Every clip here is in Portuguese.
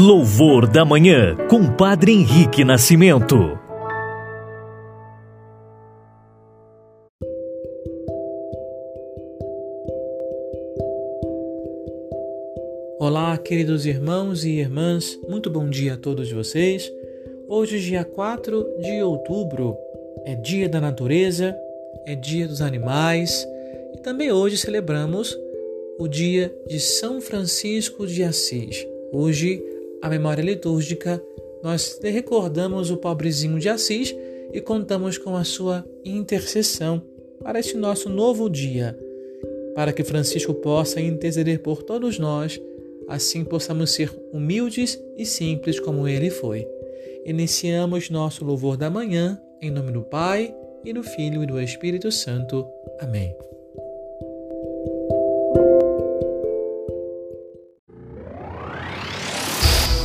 Louvor da Manhã, com Padre Henrique Nascimento. Olá, queridos irmãos e irmãs, muito bom dia a todos vocês. Hoje, dia 4 de outubro, é dia da natureza, é dia dos animais e também hoje celebramos o dia de São Francisco de Assis. Hoje, a memória litúrgica, nós recordamos o pobrezinho de Assis e contamos com a sua intercessão para este nosso novo dia, para que Francisco possa interceder por todos nós, assim possamos ser humildes e simples como ele foi. Iniciamos nosso louvor da manhã, em nome do Pai, e do Filho e do Espírito Santo. Amém.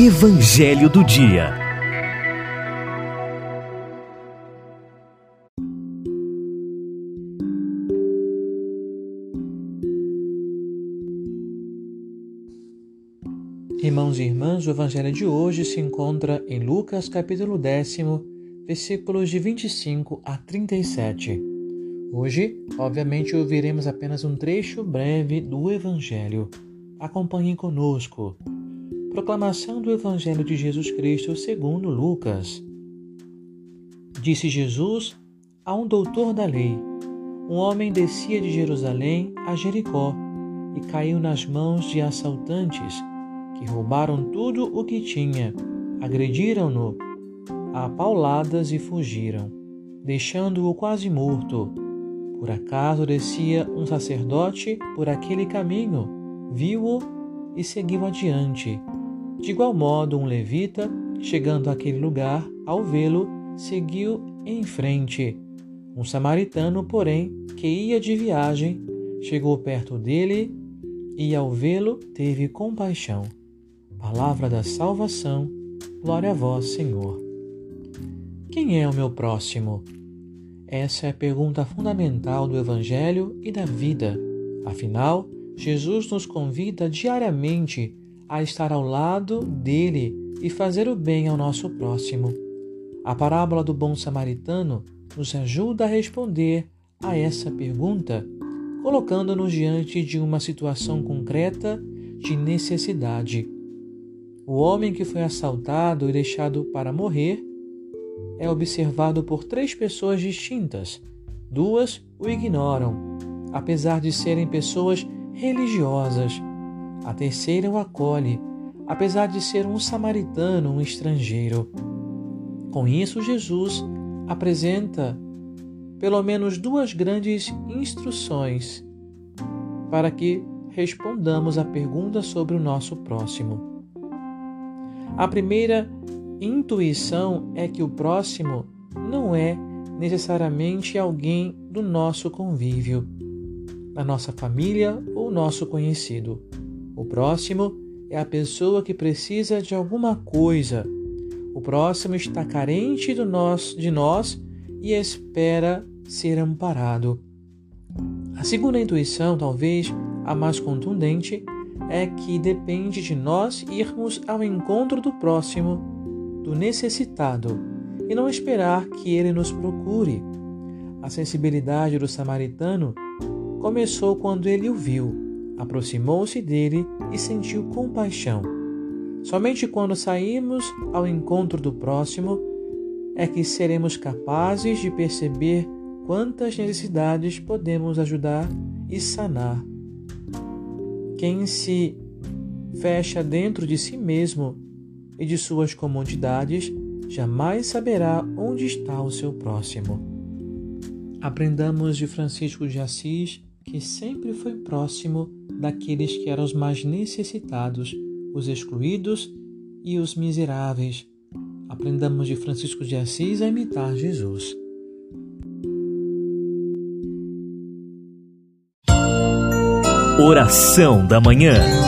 Evangelho do Dia. Irmãos e irmãs, o Evangelho de hoje se encontra em Lucas, capítulo décimo, versículos de 25 a 37. Hoje, obviamente, ouviremos apenas um trecho breve do Evangelho. Acompanhem conosco. Proclamação do Evangelho de Jesus Cristo segundo Lucas. Disse Jesus a um doutor da lei: Um homem descia de Jerusalém a Jericó e caiu nas mãos de assaltantes, que roubaram tudo o que tinha, agrediram-no a pauladas e fugiram, deixando-o quase morto. Por acaso descia um sacerdote por aquele caminho, viu-o e seguiu adiante. De igual modo, um levita, chegando àquele lugar, ao vê-lo, seguiu em frente. Um samaritano, porém, que ia de viagem, chegou perto dele e, ao vê-lo, teve compaixão. Palavra da salvação, glória a vós, Senhor. Quem é o meu próximo? Essa é a pergunta fundamental do Evangelho e da vida. Afinal, Jesus nos convida diariamente a estar ao lado dele e fazer o bem ao nosso próximo. A parábola do bom samaritano nos ajuda a responder a essa pergunta, colocando-nos diante de uma situação concreta de necessidade. O homem que foi assaltado e deixado para morrer é observado por três pessoas distintas. Duas o ignoram, apesar de serem pessoas religiosas a terceira o acolhe, apesar de ser um samaritano, um estrangeiro. Com isso, Jesus apresenta pelo menos duas grandes instruções para que respondamos a pergunta sobre o nosso próximo. A primeira intuição é que o próximo não é necessariamente alguém do nosso convívio, da nossa família ou nosso conhecido. O próximo é a pessoa que precisa de alguma coisa. O próximo está carente do nós, de nós e espera ser amparado. A segunda intuição, talvez a mais contundente, é que depende de nós irmos ao encontro do próximo, do necessitado, e não esperar que ele nos procure. A sensibilidade do samaritano começou quando ele o viu aproximou-se dele e sentiu compaixão. Somente quando saímos ao encontro do próximo é que seremos capazes de perceber quantas necessidades podemos ajudar e sanar. Quem se fecha dentro de si mesmo e de suas comodidades jamais saberá onde está o seu próximo. Aprendamos de Francisco de Assis que sempre foi próximo daqueles que eram os mais necessitados, os excluídos e os miseráveis. Aprendamos de Francisco de Assis a imitar Jesus. Oração da Manhã.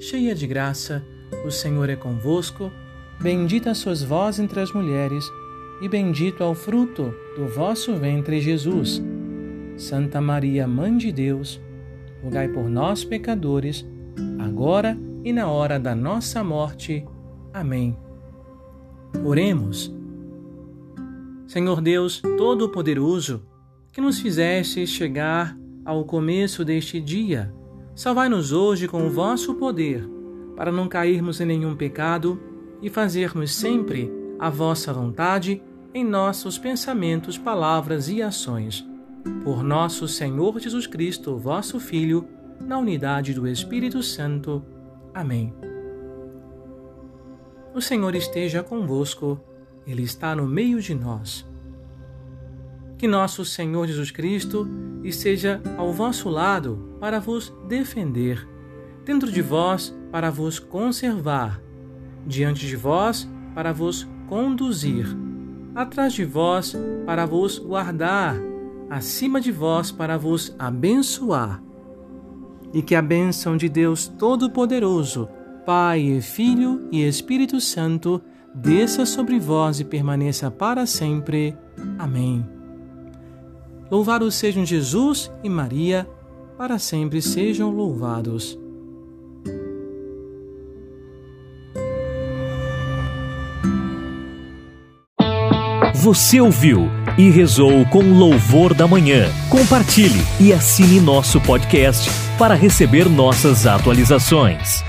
cheia de graça, o Senhor é convosco. Bendita sois vós entre as mulheres e bendito é o fruto do vosso ventre, Jesus. Santa Maria, Mãe de Deus, rogai por nós, pecadores, agora e na hora da nossa morte. Amém. Oremos. Senhor Deus Todo-Poderoso, que nos fizeste chegar ao começo deste dia, salvai-nos hoje com o vosso poder, para não cairmos em nenhum pecado e fazermos sempre a vossa vontade em nossos pensamentos, palavras e ações. Por nosso Senhor Jesus Cristo, vosso Filho, na unidade do Espírito Santo. Amém. O Senhor esteja convosco, Ele está no meio de nós. Que nosso Senhor Jesus Cristo esteja ao vosso lado para vos defender, dentro de vós para vos conservar, diante de vós para vos conduzir atrás de vós para vos guardar, acima de vós para vos abençoar. E que a bênção de Deus Todo-Poderoso, Pai, Filho e Espírito Santo, desça sobre vós e permaneça para sempre. Amém. Louvados sejam Jesus e Maria, para sempre sejam louvados. Você ouviu e rezou com louvor da manhã. Compartilhe e assine nosso podcast para receber nossas atualizações.